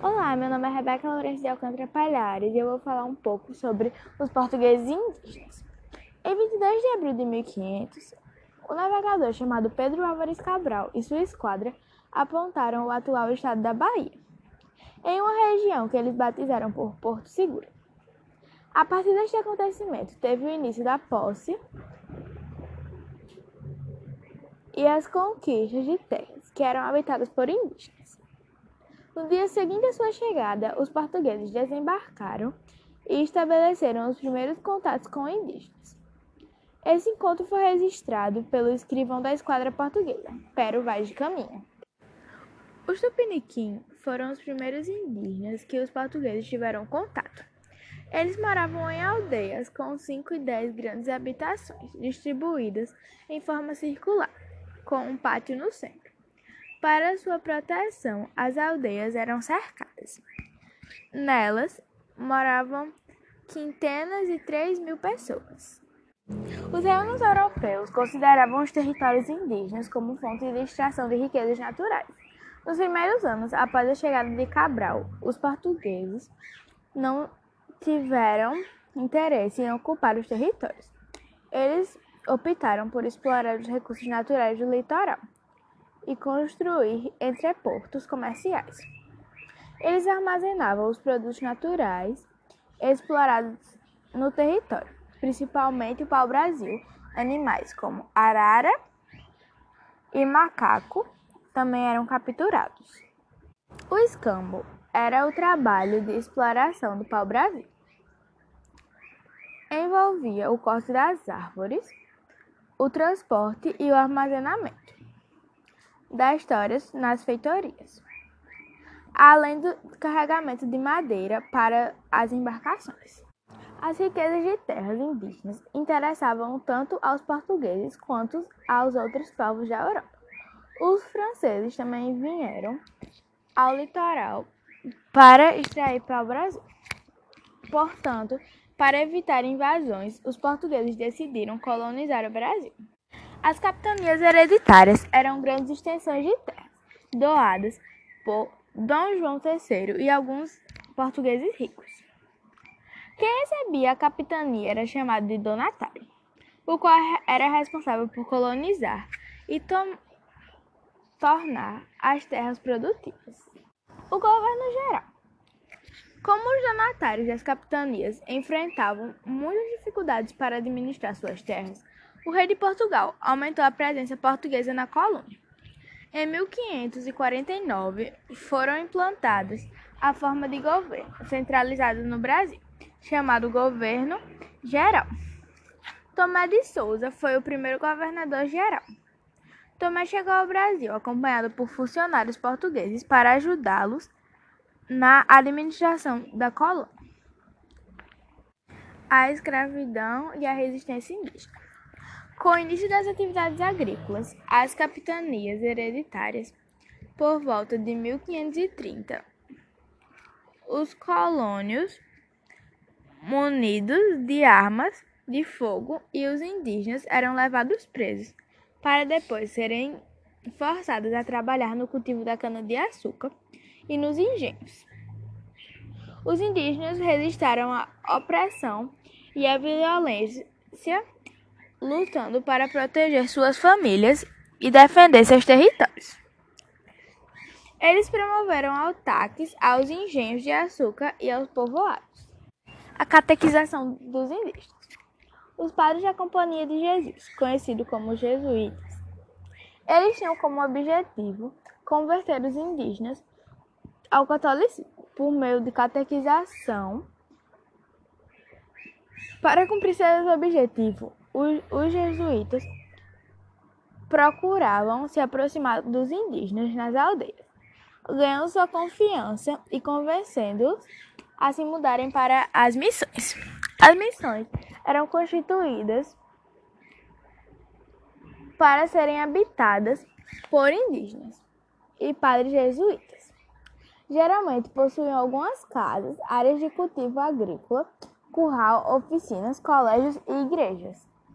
Olá, meu nome é Rebeca Lourenço de Alcântara Palhares e eu vou falar um pouco sobre os portugueses indígenas. Em 22 de abril de 1500, o navegador chamado Pedro Álvares Cabral e sua esquadra apontaram o atual estado da Bahia, em uma região que eles batizaram por Porto Seguro. A partir deste acontecimento, teve o início da posse e as conquistas de terras que eram habitadas por indígenas. No dia seguinte à sua chegada, os portugueses desembarcaram e estabeleceram os primeiros contatos com indígenas. Esse encontro foi registrado pelo escrivão da esquadra portuguesa, Pero Vaz de Caminha. Os Tupiniquim foram os primeiros indígenas que os portugueses tiveram contato. Eles moravam em aldeias com 5 e 10 grandes habitações, distribuídas em forma circular, com um pátio no centro. Para sua proteção, as aldeias eram cercadas. Nelas moravam quintenas e três mil pessoas. Os reinos europeus consideravam os territórios indígenas como fonte de extração de riquezas naturais. Nos primeiros anos após a chegada de Cabral, os portugueses não tiveram interesse em ocupar os territórios. Eles optaram por explorar os recursos naturais do litoral e construir entreportos comerciais. Eles armazenavam os produtos naturais explorados no território, principalmente o pau-brasil. Animais como arara e macaco também eram capturados. O escambo era o trabalho de exploração do pau-brasil. Envolvia o corte das árvores, o transporte e o armazenamento das histórias nas feitorias, além do carregamento de madeira para as embarcações. As riquezas de terras indígenas interessavam tanto aos portugueses quanto aos outros povos da Europa. Os franceses também vieram ao litoral para extrair para o Brasil. Portanto, para evitar invasões, os portugueses decidiram colonizar o Brasil. As capitanias hereditárias eram grandes extensões de terra, doadas por Dom João III e alguns portugueses ricos. Quem recebia a capitania era chamado de donatário, o qual era responsável por colonizar e tornar as terras produtivas. O governo geral. Como os donatários das capitanias enfrentavam muitas dificuldades para administrar suas terras, o rei de Portugal aumentou a presença portuguesa na colônia. Em 1549, foram implantadas a forma de governo centralizado no Brasil, chamado Governo Geral. Tomé de Souza foi o primeiro governador geral. Tomé chegou ao Brasil acompanhado por funcionários portugueses para ajudá-los na administração da colônia. A escravidão e a resistência indígena. Com o início das atividades agrícolas, as capitanias hereditárias, por volta de 1530, os colônios, munidos de armas de fogo, e os indígenas eram levados presos, para depois serem forçados a trabalhar no cultivo da cana-de-açúcar e nos engenhos. Os indígenas resistiram à opressão e à violência lutando para proteger suas famílias e defender seus territórios. Eles promoveram ataques aos engenhos de açúcar e aos povoados. A catequização dos indígenas. Os padres da Companhia de Jesus, conhecidos como jesuítas, eles tinham como objetivo converter os indígenas ao catolicismo por meio de catequização. Para cumprir seus objetivos, os, jesuítas procuravam se aproximar dos indígenas nas aldeias, ganhando sua confiança e convencendo-os a se mudarem para as missões. As missões eram constituídas para serem habitadas por indígenas e padres jesuítas. Geralmente possuíam algumas casas, áreas de cultivo agrícola, curral, oficinas, colégios e igrejas.